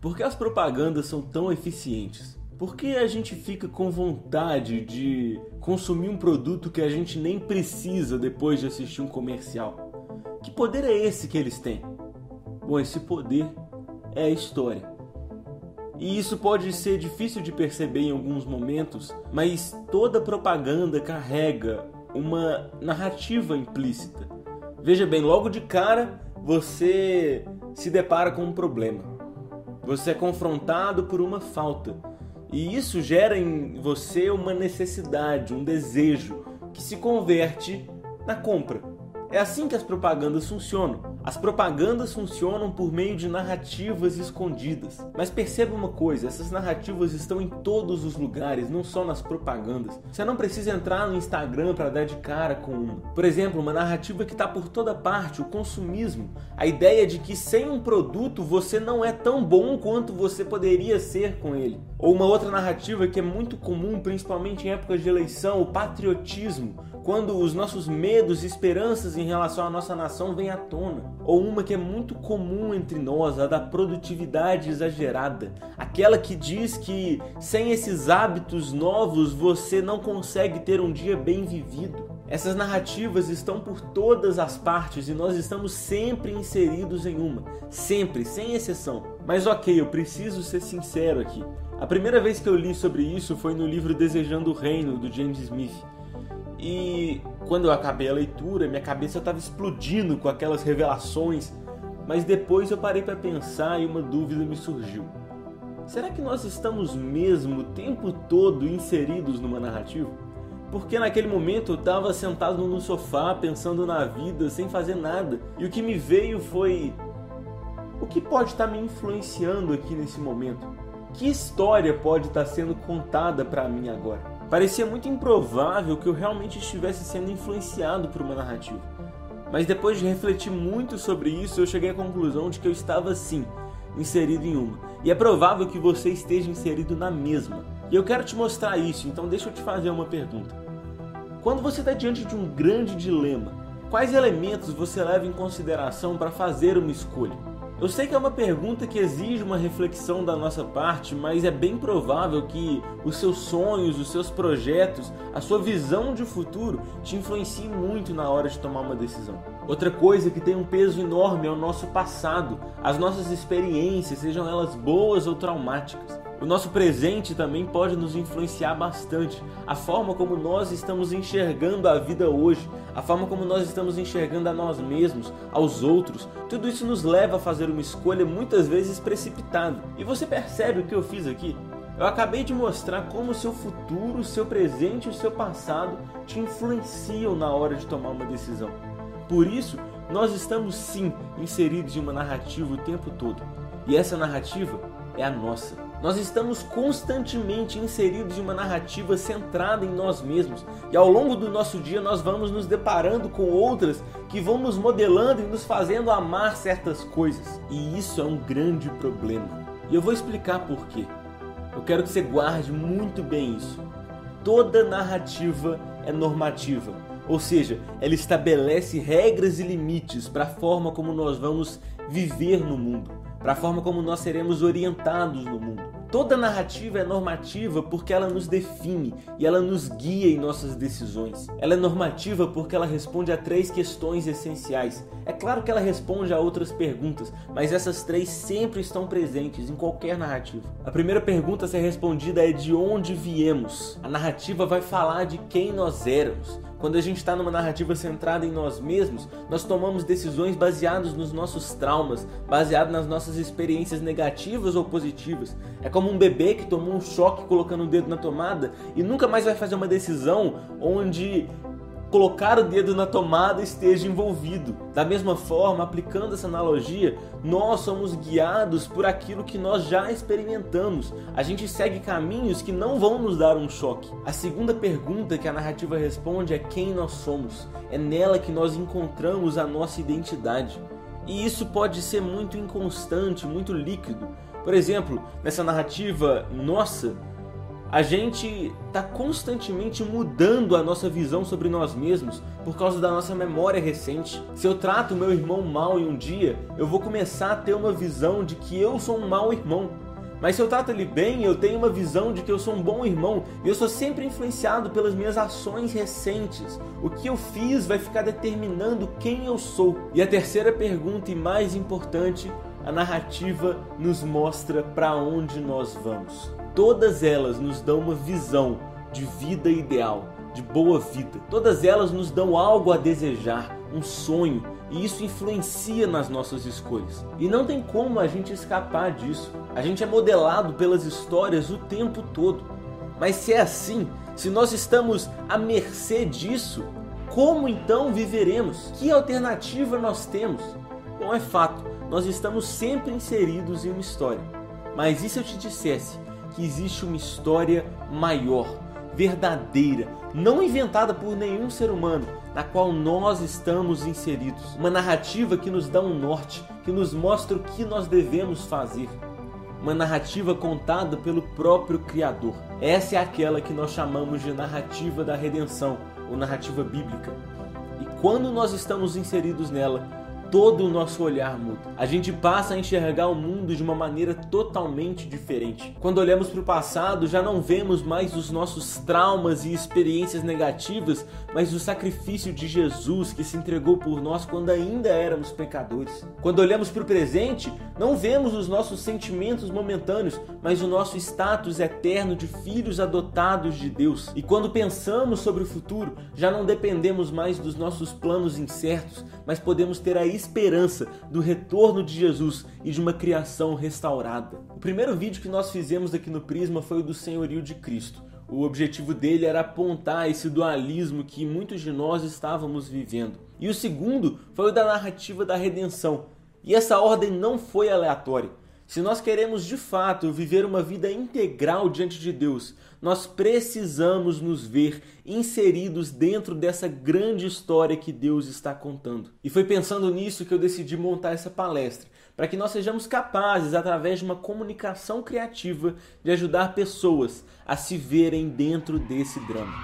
Por que as propagandas são tão eficientes? Por que a gente fica com vontade de consumir um produto que a gente nem precisa depois de assistir um comercial? Que poder é esse que eles têm? Bom, esse poder é a história. E isso pode ser difícil de perceber em alguns momentos, mas toda propaganda carrega uma narrativa implícita. Veja bem, logo de cara você se depara com um problema. Você é confrontado por uma falta. E isso gera em você uma necessidade, um desejo, que se converte na compra. É assim que as propagandas funcionam. As propagandas funcionam por meio de narrativas escondidas. Mas perceba uma coisa: essas narrativas estão em todos os lugares, não só nas propagandas. Você não precisa entrar no Instagram para dar de cara com uma. Por exemplo, uma narrativa que está por toda parte: o consumismo. A ideia de que sem um produto você não é tão bom quanto você poderia ser com ele. Ou uma outra narrativa que é muito comum, principalmente em épocas de eleição: o patriotismo quando os nossos medos e esperanças em relação à nossa nação vêm à tona. Ou uma que é muito comum entre nós, a da produtividade exagerada. Aquela que diz que sem esses hábitos novos você não consegue ter um dia bem vivido. Essas narrativas estão por todas as partes e nós estamos sempre inseridos em uma, sempre, sem exceção. Mas ok, eu preciso ser sincero aqui. A primeira vez que eu li sobre isso foi no livro Desejando o Reino, do James Smith. E quando eu acabei a leitura, minha cabeça estava explodindo com aquelas revelações, mas depois eu parei para pensar e uma dúvida me surgiu. Será que nós estamos mesmo o tempo todo inseridos numa narrativa? Porque naquele momento eu estava sentado no sofá pensando na vida sem fazer nada, e o que me veio foi: o que pode estar tá me influenciando aqui nesse momento? Que história pode estar tá sendo contada para mim agora? Parecia muito improvável que eu realmente estivesse sendo influenciado por uma narrativa. Mas depois de refletir muito sobre isso, eu cheguei à conclusão de que eu estava sim inserido em uma. E é provável que você esteja inserido na mesma. E eu quero te mostrar isso, então deixa eu te fazer uma pergunta. Quando você está diante de um grande dilema, quais elementos você leva em consideração para fazer uma escolha? Eu sei que é uma pergunta que exige uma reflexão da nossa parte, mas é bem provável que os seus sonhos, os seus projetos, a sua visão de futuro te influenciem muito na hora de tomar uma decisão. Outra coisa que tem um peso enorme é o nosso passado, as nossas experiências, sejam elas boas ou traumáticas. O nosso presente também pode nos influenciar bastante. A forma como nós estamos enxergando a vida hoje, a forma como nós estamos enxergando a nós mesmos, aos outros, tudo isso nos leva a fazer uma escolha muitas vezes precipitada. E você percebe o que eu fiz aqui? Eu acabei de mostrar como o seu futuro, o seu presente e o seu passado te influenciam na hora de tomar uma decisão. Por isso, nós estamos sim inseridos em uma narrativa o tempo todo. E essa narrativa é a nossa. Nós estamos constantemente inseridos em uma narrativa centrada em nós mesmos, e ao longo do nosso dia nós vamos nos deparando com outras que vão nos modelando e nos fazendo amar certas coisas. E isso é um grande problema. E eu vou explicar por quê. Eu quero que você guarde muito bem isso. Toda narrativa é normativa, ou seja, ela estabelece regras e limites para a forma como nós vamos viver no mundo para a forma como nós seremos orientados no mundo. Toda narrativa é normativa porque ela nos define e ela nos guia em nossas decisões. Ela é normativa porque ela responde a três questões essenciais. É claro que ela responde a outras perguntas, mas essas três sempre estão presentes em qualquer narrativa. A primeira pergunta a ser respondida é de onde viemos. A narrativa vai falar de quem nós éramos. Quando a gente está numa narrativa centrada em nós mesmos, nós tomamos decisões baseadas nos nossos traumas, baseadas nas nossas experiências negativas ou positivas. É como um bebê que tomou um choque colocando o dedo na tomada e nunca mais vai fazer uma decisão onde colocar o dedo na tomada esteja envolvido. Da mesma forma, aplicando essa analogia, nós somos guiados por aquilo que nós já experimentamos. A gente segue caminhos que não vão nos dar um choque. A segunda pergunta que a narrativa responde é quem nós somos. É nela que nós encontramos a nossa identidade. E isso pode ser muito inconstante, muito líquido. Por exemplo, nessa narrativa nossa, A gente está constantemente mudando a nossa visão sobre nós mesmos por causa da nossa memória recente. Se eu trato meu irmão mal em um dia, eu vou começar a ter uma visão de que eu sou um mau irmão. Mas se eu trato ele bem, eu tenho uma visão de que eu sou um bom irmão e eu sou sempre influenciado pelas minhas ações recentes. O que eu fiz vai ficar determinando quem eu sou. E a terceira pergunta e mais importante, a narrativa nos mostra para onde nós vamos. Todas elas nos dão uma visão de vida ideal, de boa vida. Todas elas nos dão algo a desejar, um sonho, e isso influencia nas nossas escolhas. E não tem como a gente escapar disso. A gente é modelado pelas histórias o tempo todo. Mas se é assim, se nós estamos à mercê disso, como então viveremos? Que alternativa nós temos? Bom, é fato, nós estamos sempre inseridos em uma história. Mas e se eu te dissesse que existe uma história maior, verdadeira, não inventada por nenhum ser humano, na qual nós estamos inseridos. Uma narrativa que nos dá um norte, que nos mostra o que nós devemos fazer. Uma narrativa contada pelo próprio Criador. Essa é aquela que nós chamamos de narrativa da redenção, ou narrativa bíblica. E quando nós estamos inseridos nela, todo o nosso olhar muda. A gente passa a enxergar o mundo de uma maneira totalmente diferente. Quando olhamos para o passado, já não vemos mais os nossos traumas e experiências negativas, mas o sacrifício de Jesus que se entregou por nós quando ainda éramos pecadores. Quando olhamos para o presente, não vemos os nossos sentimentos momentâneos, mas o nosso status eterno de filhos adotados de Deus. E quando pensamos sobre o futuro, já não dependemos mais dos nossos planos incertos, mas podemos ter a esperança do retorno de Jesus e de uma criação restaurada. O primeiro vídeo que nós fizemos aqui no Prisma foi o do Senhorio de Cristo. O objetivo dele era apontar esse dualismo que muitos de nós estávamos vivendo. E o segundo foi o da narrativa da redenção. E essa ordem não foi aleatória. Se nós queremos de fato viver uma vida integral diante de Deus, nós precisamos nos ver inseridos dentro dessa grande história que Deus está contando. E foi pensando nisso que eu decidi montar essa palestra, para que nós sejamos capazes, através de uma comunicação criativa, de ajudar pessoas a se verem dentro desse drama.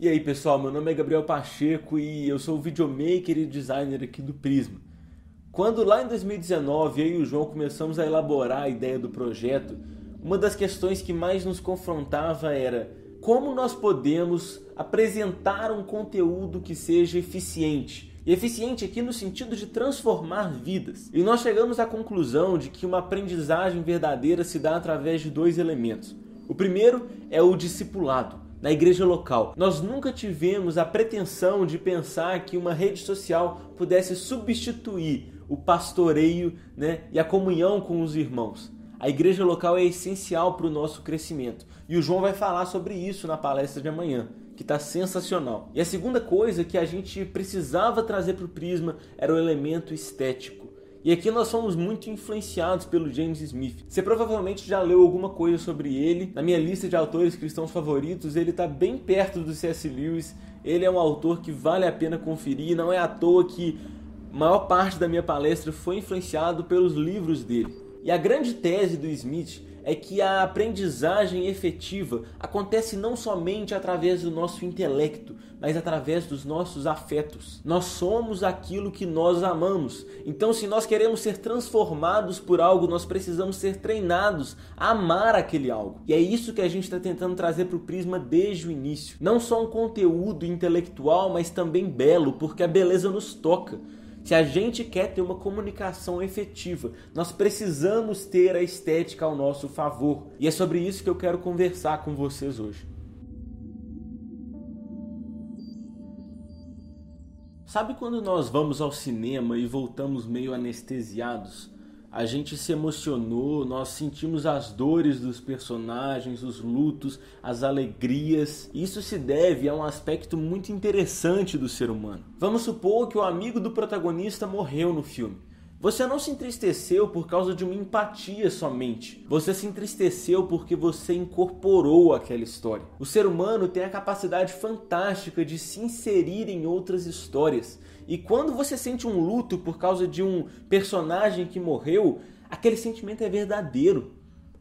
E aí pessoal, meu nome é Gabriel Pacheco e eu sou o videomaker e designer aqui do Prisma. Quando lá em 2019 eu e o João começamos a elaborar a ideia do projeto, uma das questões que mais nos confrontava era como nós podemos apresentar um conteúdo que seja eficiente. E eficiente aqui no sentido de transformar vidas. E nós chegamos à conclusão de que uma aprendizagem verdadeira se dá através de dois elementos. O primeiro é o discipulado na igreja local. Nós nunca tivemos a pretensão de pensar que uma rede social pudesse substituir o pastoreio né, e a comunhão com os irmãos. A igreja local é essencial para o nosso crescimento. E o João vai falar sobre isso na palestra de amanhã, que está sensacional. E a segunda coisa que a gente precisava trazer para o Prisma era o elemento estético. E aqui nós somos muito influenciados pelo James Smith. Você provavelmente já leu alguma coisa sobre ele. Na minha lista de autores cristãos favoritos, ele está bem perto do C.S. Lewis. Ele é um autor que vale a pena conferir. Não é à toa que a maior parte da minha palestra foi influenciado pelos livros dele. E a grande tese do Smith é que a aprendizagem efetiva acontece não somente através do nosso intelecto, mas através dos nossos afetos. Nós somos aquilo que nós amamos. Então, se nós queremos ser transformados por algo, nós precisamos ser treinados a amar aquele algo. E é isso que a gente está tentando trazer para o Prisma desde o início. Não só um conteúdo intelectual, mas também belo, porque a beleza nos toca. Se a gente quer ter uma comunicação efetiva, nós precisamos ter a estética ao nosso favor. E é sobre isso que eu quero conversar com vocês hoje. Sabe quando nós vamos ao cinema e voltamos meio anestesiados? A gente se emocionou, nós sentimos as dores dos personagens, os lutos, as alegrias. Isso se deve a um aspecto muito interessante do ser humano. Vamos supor que o amigo do protagonista morreu no filme. Você não se entristeceu por causa de uma empatia somente. Você se entristeceu porque você incorporou aquela história. O ser humano tem a capacidade fantástica de se inserir em outras histórias. E quando você sente um luto por causa de um personagem que morreu, aquele sentimento é verdadeiro.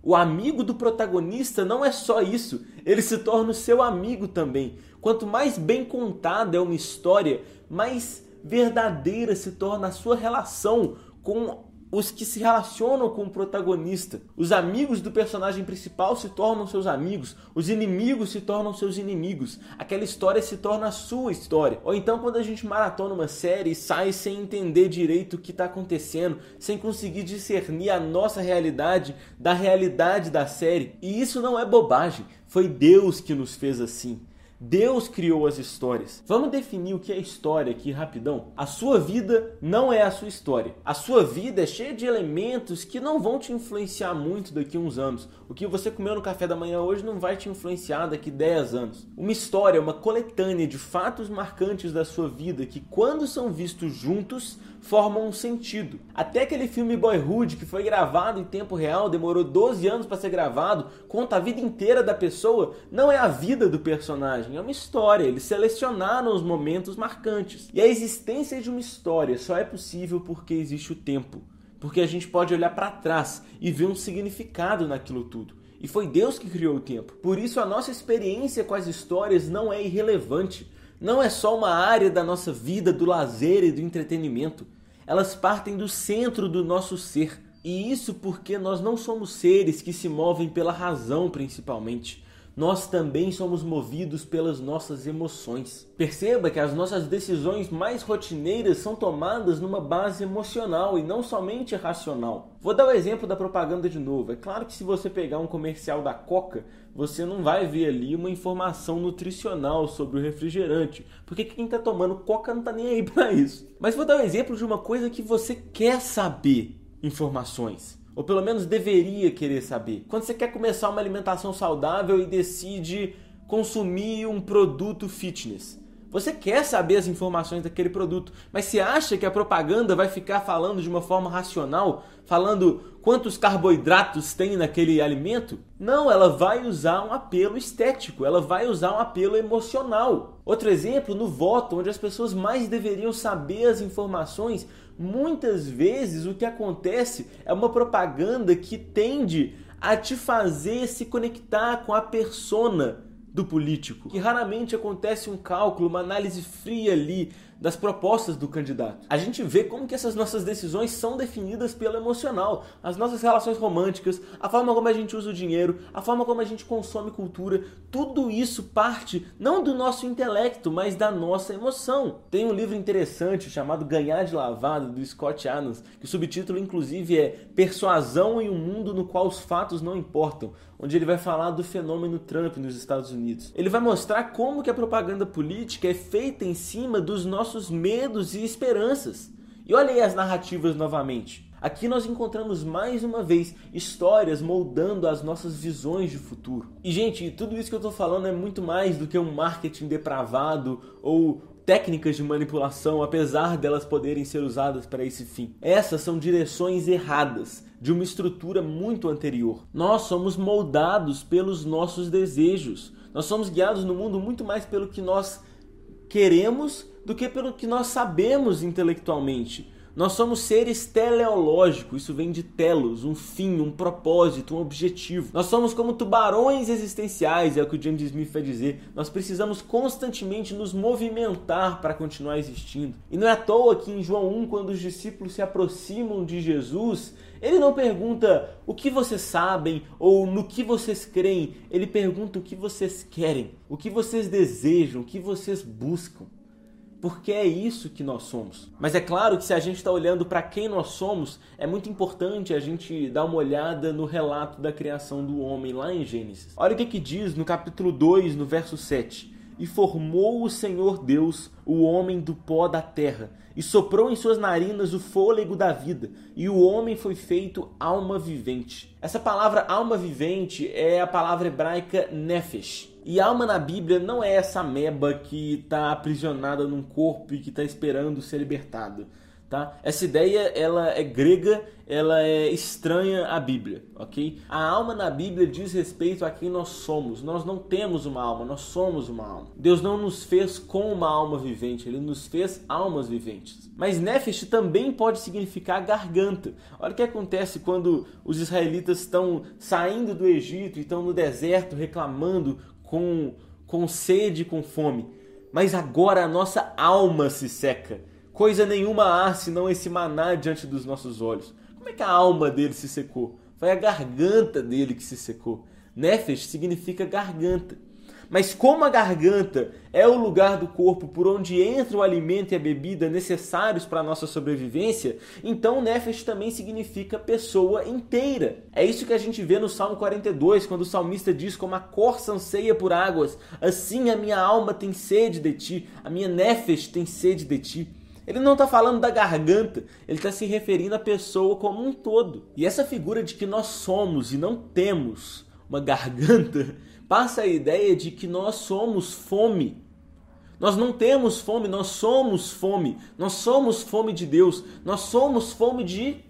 O amigo do protagonista não é só isso, ele se torna o seu amigo também. Quanto mais bem contada é uma história, mais verdadeira se torna a sua relação com os que se relacionam com o protagonista. Os amigos do personagem principal se tornam seus amigos, os inimigos se tornam seus inimigos. Aquela história se torna a sua história. Ou então, quando a gente maratona uma série e sai sem entender direito o que está acontecendo, sem conseguir discernir a nossa realidade da realidade da série. E isso não é bobagem, foi Deus que nos fez assim. Deus criou as histórias. Vamos definir o que é história aqui rapidão? A sua vida não é a sua história. A sua vida é cheia de elementos que não vão te influenciar muito daqui a uns anos. O que você comeu no café da manhã hoje não vai te influenciar daqui a 10 anos. Uma história é uma coletânea de fatos marcantes da sua vida que, quando são vistos juntos, formam um sentido. Até aquele filme Boyhood, que foi gravado em tempo real, demorou 12 anos para ser gravado, conta a vida inteira da pessoa, não é a vida do personagem, é uma história. Eles selecionaram os momentos marcantes. E a existência de uma história só é possível porque existe o tempo. Porque a gente pode olhar para trás e ver um significado naquilo tudo. E foi Deus que criou o tempo. Por isso a nossa experiência com as histórias não é irrelevante. Não é só uma área da nossa vida, do lazer e do entretenimento elas partem do centro do nosso ser. E isso porque nós não somos seres que se movem pela razão principalmente. Nós também somos movidos pelas nossas emoções. Perceba que as nossas decisões mais rotineiras são tomadas numa base emocional e não somente racional. Vou dar o exemplo da propaganda de novo. É claro que se você pegar um comercial da Coca, você não vai ver ali uma informação nutricional sobre o refrigerante, porque quem está tomando Coca não está nem aí para isso. Mas vou dar um exemplo de uma coisa que você quer saber informações. Ou pelo menos deveria querer saber. Quando você quer começar uma alimentação saudável e decide consumir um produto fitness. Você quer saber as informações daquele produto, mas você acha que a propaganda vai ficar falando de uma forma racional, falando quantos carboidratos tem naquele alimento? Não, ela vai usar um apelo estético, ela vai usar um apelo emocional. Outro exemplo, no voto, onde as pessoas mais deveriam saber as informações, muitas vezes o que acontece é uma propaganda que tende a te fazer se conectar com a persona do político, que raramente acontece um cálculo, uma análise fria ali das propostas do candidato. A gente vê como que essas nossas decisões são definidas pelo emocional, as nossas relações românticas, a forma como a gente usa o dinheiro, a forma como a gente consome cultura, tudo isso parte não do nosso intelecto, mas da nossa emoção. Tem um livro interessante chamado Ganhar de Lavado do Scott Adams, que o subtítulo inclusive é Persuasão em um mundo no qual os fatos não importam, onde ele vai falar do fenômeno Trump nos Estados Unidos. Ele vai mostrar como que a propaganda política é feita em cima dos nossos nossos medos e esperanças. E olha aí as narrativas novamente. Aqui nós encontramos mais uma vez histórias moldando as nossas visões de futuro. E gente, tudo isso que eu estou falando é muito mais do que um marketing depravado ou técnicas de manipulação, apesar delas poderem ser usadas para esse fim. Essas são direções erradas de uma estrutura muito anterior. Nós somos moldados pelos nossos desejos. Nós somos guiados no mundo muito mais pelo que nós queremos do que pelo que nós sabemos intelectualmente. Nós somos seres teleológicos, isso vem de telos, um fim, um propósito, um objetivo. Nós somos como tubarões existenciais, é o que o James Smith vai dizer. Nós precisamos constantemente nos movimentar para continuar existindo. E não é à toa que em João 1, quando os discípulos se aproximam de Jesus, ele não pergunta o que vocês sabem ou no que vocês creem, ele pergunta o que vocês querem, o que vocês desejam, o que vocês buscam porque é isso que nós somos. Mas é claro que se a gente está olhando para quem nós somos, é muito importante a gente dar uma olhada no relato da criação do homem lá em Gênesis. Olha o que, que diz no capítulo 2, no verso 7. E formou o Senhor Deus o homem do pó da terra, e soprou em suas narinas o fôlego da vida, e o homem foi feito alma vivente. Essa palavra alma vivente é a palavra hebraica nefesh, e alma na Bíblia não é essa meba que está aprisionada num corpo e que está esperando ser libertada. tá? Essa ideia ela é grega, ela é estranha à Bíblia, ok? A alma na Bíblia diz respeito a quem nós somos. Nós não temos uma alma, nós somos uma alma. Deus não nos fez com uma alma vivente, Ele nos fez almas viventes. Mas Nefesh também pode significar garganta. Olha o que acontece quando os israelitas estão saindo do Egito e estão no deserto reclamando com, com sede, com fome. Mas agora a nossa alma se seca Coisa nenhuma há senão esse maná diante dos nossos olhos. Como é que a alma dele se secou? Foi a garganta dele que se secou. Nefesh significa garganta. Mas como a garganta é o lugar do corpo por onde entra o alimento e a bebida necessários para a nossa sobrevivência, então Nefesh também significa pessoa inteira. É isso que a gente vê no Salmo 42, quando o salmista diz como a corça anseia por águas, assim a minha alma tem sede de ti, a minha Nefesh tem sede de ti. Ele não está falando da garganta, ele está se referindo à pessoa como um todo. E essa figura de que nós somos e não temos uma garganta passa a ideia de que nós somos fome. Nós não temos fome, nós somos fome. Nós somos fome de Deus. Nós somos fome de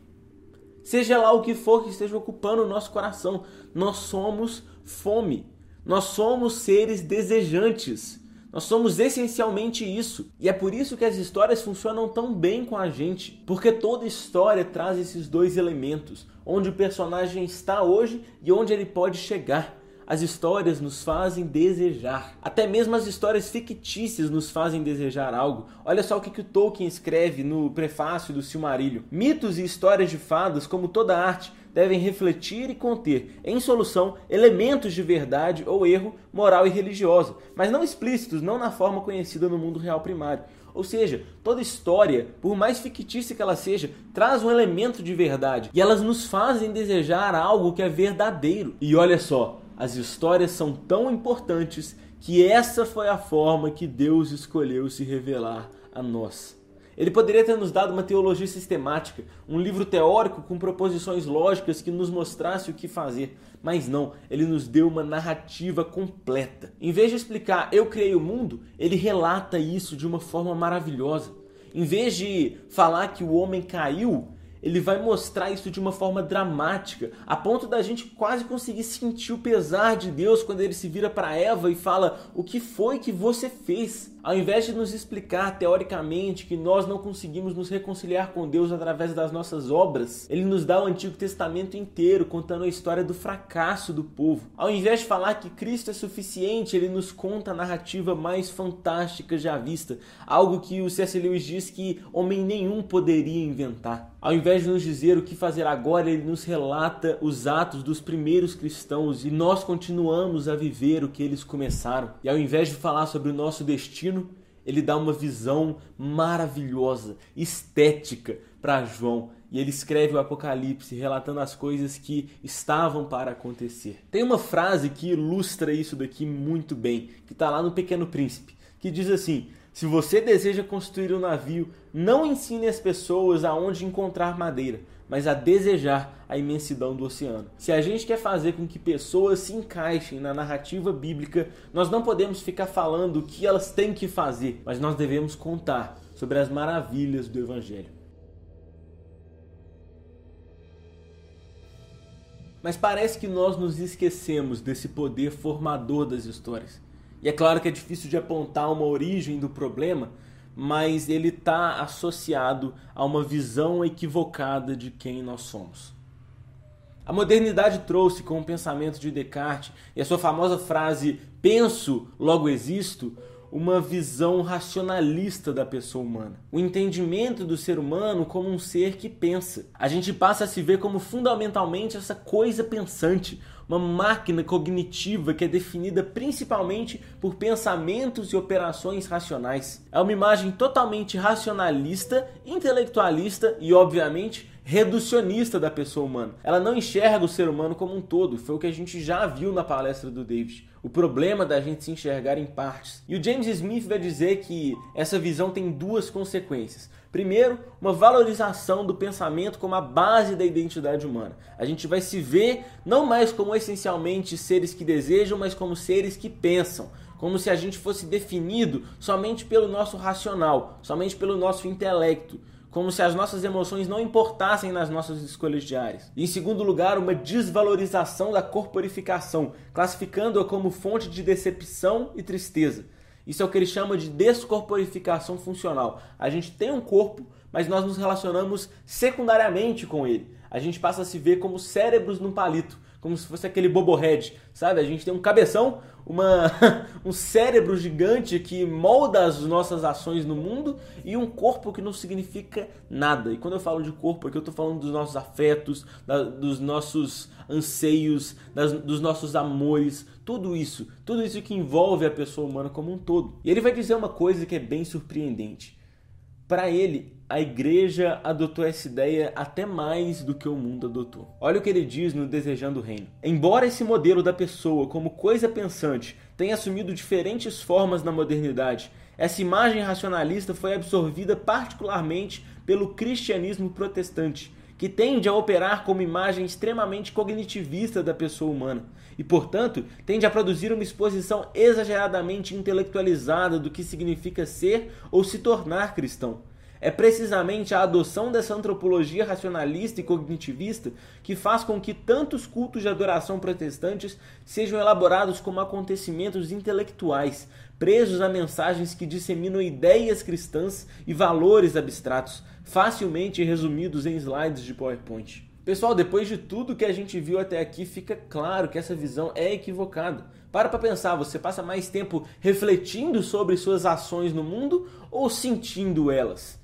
seja lá o que for que esteja ocupando o nosso coração. Nós somos fome. Nós somos seres desejantes. Nós somos essencialmente isso. E é por isso que as histórias funcionam tão bem com a gente, porque toda história traz esses dois elementos, onde o personagem está hoje e onde ele pode chegar. As histórias nos fazem desejar. Até mesmo as histórias fictícias nos fazem desejar algo. Olha só o que, que o Tolkien escreve no prefácio do Silmarillion. Mitos e histórias de fadas, como toda arte, devem refletir e conter, em solução, elementos de verdade ou erro moral e religiosa, mas não explícitos, não na forma conhecida no mundo real primário. Ou seja, toda história, por mais fictícia que ela seja, traz um elemento de verdade e elas nos fazem desejar algo que é verdadeiro. E olha só, as histórias são tão importantes que essa foi a forma que Deus escolheu se revelar a nós. Ele poderia ter nos dado uma teologia sistemática, um livro teórico com proposições lógicas que nos mostrasse o que fazer, mas não, ele nos deu uma narrativa completa. Em vez de explicar eu criei o mundo, ele relata isso de uma forma maravilhosa. Em vez de falar que o homem caiu, ele vai mostrar isso de uma forma dramática, a ponto da gente quase conseguir sentir o pesar de Deus quando ele se vira para Eva e fala: "O que foi que você fez?" Ao invés de nos explicar teoricamente que nós não conseguimos nos reconciliar com Deus através das nossas obras, ele nos dá o Antigo Testamento inteiro contando a história do fracasso do povo. Ao invés de falar que Cristo é suficiente, ele nos conta a narrativa mais fantástica já vista, algo que o C.S. Lewis diz que homem nenhum poderia inventar. Ao invés de nos dizer o que fazer agora, ele nos relata os atos dos primeiros cristãos e nós continuamos a viver o que eles começaram. E ao invés de falar sobre o nosso destino, ele dá uma visão maravilhosa, estética para João. E ele escreve o Apocalipse relatando as coisas que estavam para acontecer. Tem uma frase que ilustra isso daqui muito bem, que está lá no Pequeno Príncipe, que diz assim: Se você deseja construir um navio, não ensine as pessoas aonde encontrar madeira mas a desejar a imensidão do oceano. Se a gente quer fazer com que pessoas se encaixem na narrativa bíblica, nós não podemos ficar falando o que elas têm que fazer, mas nós devemos contar sobre as maravilhas do Evangelho. Mas parece que nós nos esquecemos desse poder formador das histórias. E é claro que é difícil de apontar uma origem do problema, mas ele está associado a uma visão equivocada de quem nós somos. A modernidade trouxe com o pensamento de Descartes e a sua famosa frase penso, logo existo, uma visão racionalista da pessoa humana. O entendimento do ser humano como um ser que pensa. A gente passa a se ver como fundamentalmente essa coisa pensante, uma máquina cognitiva que é definida principalmente por pensamentos e operações racionais. É uma imagem totalmente racionalista, intelectualista e, obviamente, reducionista da pessoa humana. Ela não enxerga o ser humano como um todo, foi o que a gente já viu na palestra do David. O problema da gente se enxergar em partes. E o James Smith vai dizer que essa visão tem duas consequências. Primeiro, uma valorização do pensamento como a base da identidade humana. A gente vai se ver não mais como essencialmente seres que desejam, mas como seres que pensam. Como se a gente fosse definido somente pelo nosso racional, somente pelo nosso intelecto como se as nossas emoções não importassem nas nossas escolhas diárias. E em segundo lugar, uma desvalorização da corporificação, classificando-a como fonte de decepção e tristeza. Isso é o que ele chama de descorporificação funcional. A gente tem um corpo, mas nós nos relacionamos secundariamente com ele. A gente passa a se ver como cérebros num palito como se fosse aquele bobohead, sabe? A gente tem um cabeção, uma, um cérebro gigante que molda as nossas ações no mundo e um corpo que não significa nada. E quando eu falo de corpo aqui, eu estou falando dos nossos afetos, da, dos nossos anseios, das, dos nossos amores, tudo isso, tudo isso que envolve a pessoa humana como um todo. E ele vai dizer uma coisa que é bem surpreendente. Para ele, a igreja adotou essa ideia até mais do que o mundo adotou. Olha o que ele diz no Desejando o Reino. Embora esse modelo da pessoa como coisa pensante tenha assumido diferentes formas na modernidade, essa imagem racionalista foi absorvida particularmente pelo cristianismo protestante, que tende a operar como imagem extremamente cognitivista da pessoa humana e, portanto, tende a produzir uma exposição exageradamente intelectualizada do que significa ser ou se tornar cristão. É precisamente a adoção dessa antropologia racionalista e cognitivista que faz com que tantos cultos de adoração protestantes sejam elaborados como acontecimentos intelectuais, presos a mensagens que disseminam ideias cristãs e valores abstratos, facilmente resumidos em slides de PowerPoint. Pessoal, depois de tudo que a gente viu até aqui, fica claro que essa visão é equivocada. Para para pensar, você passa mais tempo refletindo sobre suas ações no mundo ou sentindo elas?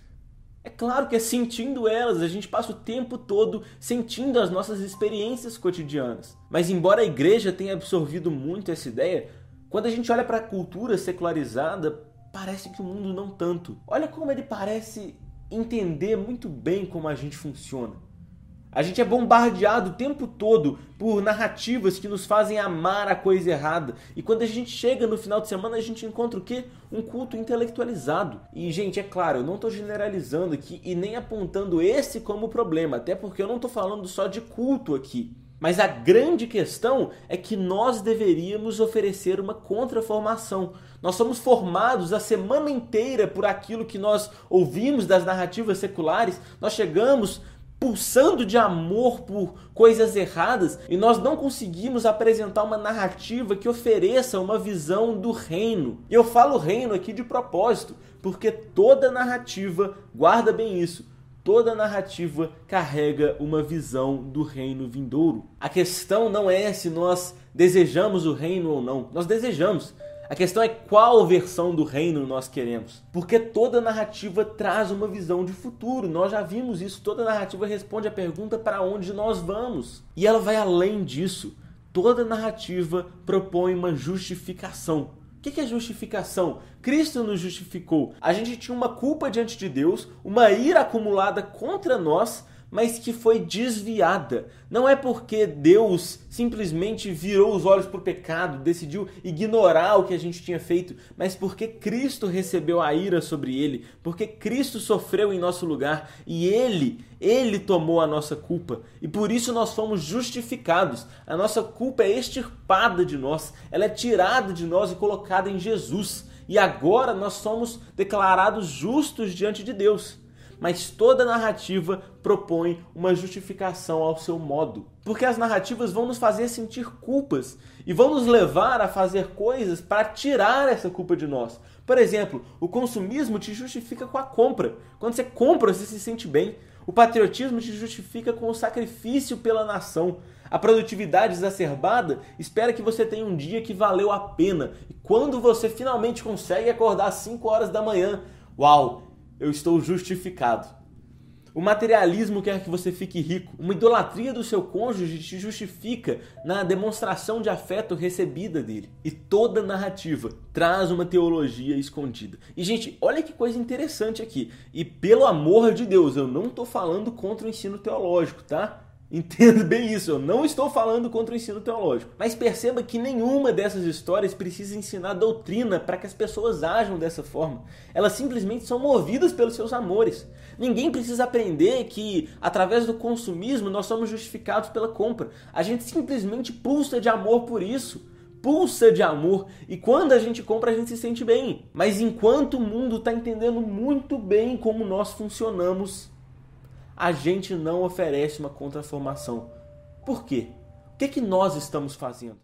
É claro que é sentindo elas, a gente passa o tempo todo sentindo as nossas experiências cotidianas. Mas embora a igreja tenha absorvido muito essa ideia, quando a gente olha para a cultura secularizada, parece que o mundo não tanto. Olha como ele parece entender muito bem como a gente funciona. A gente é bombardeado o tempo todo por narrativas que nos fazem amar a coisa errada. E quando a gente chega no final de semana, a gente encontra o quê? Um culto intelectualizado. E, gente, é claro, eu não estou generalizando aqui e nem apontando esse como problema, até porque eu não estou falando só de culto aqui. Mas a grande questão é que nós deveríamos oferecer uma contraformação. Nós somos formados a semana inteira por aquilo que nós ouvimos das narrativas seculares. Nós chegamos pulsando de amor por coisas erradas e nós não conseguimos apresentar uma narrativa que ofereça uma visão do reino. E eu falo reino aqui de propósito, porque toda narrativa guarda bem isso. Toda narrativa carrega uma visão do reino vindouro. A questão não é se nós desejamos o reino ou não. Nós desejamos. A questão é qual versão do reino nós queremos. Porque toda narrativa traz uma visão de futuro. Nós já vimos isso. Toda narrativa responde a pergunta para onde nós vamos. E ela vai além disso. Toda narrativa propõe uma justificação. O que é justificação? Cristo nos justificou. A gente tinha uma culpa diante de Deus, uma ira acumulada contra nós, mas que foi desviada. Não é porque Deus simplesmente virou os olhos para o pecado, decidiu ignorar o que a gente tinha feito, mas porque Cristo recebeu a ira sobre ele, porque Cristo sofreu em nosso lugar e ele, ele tomou a nossa culpa. E por isso nós fomos justificados. A nossa culpa é extirpada de nós, ela é tirada de nós e colocada em Jesus. E agora nós somos declarados justos diante de Deus mas toda narrativa propõe uma justificação ao seu modo. Porque as narrativas vão nos fazer sentir culpas e vão nos levar a fazer coisas para tirar essa culpa de nós. Por exemplo, o consumismo te justifica com a compra. Quando você compra, você se sente bem. O patriotismo te justifica com o sacrifício pela nação. A produtividade exacerbada espera que você tenha um dia que valeu a pena. E quando você finalmente consegue acordar às 5 horas da manhã, uau, eu estou justificado. O materialismo quer que você fique rico. Uma idolatria do seu cônjuge te justifica na demonstração de afeto recebida dele. E toda narrativa traz uma teologia escondida. E, gente, olha que coisa interessante aqui. E pelo amor de Deus, eu não estou falando contra o ensino teológico, tá? Entenda bem isso, eu não estou falando contra o ensino teológico. Mas perceba que nenhuma dessas histórias precisa ensinar doutrina para que as pessoas ajam dessa forma. Elas simplesmente são movidas pelos seus amores. Ninguém precisa aprender que, através do consumismo, nós somos justificados pela compra. A gente simplesmente pulsa de amor por isso. pulsa de amor e quando a gente compra a gente se sente bem. Mas enquanto o mundo está entendendo muito bem como nós funcionamos, a gente não oferece uma contraformação. Por quê? O que, é que nós estamos fazendo?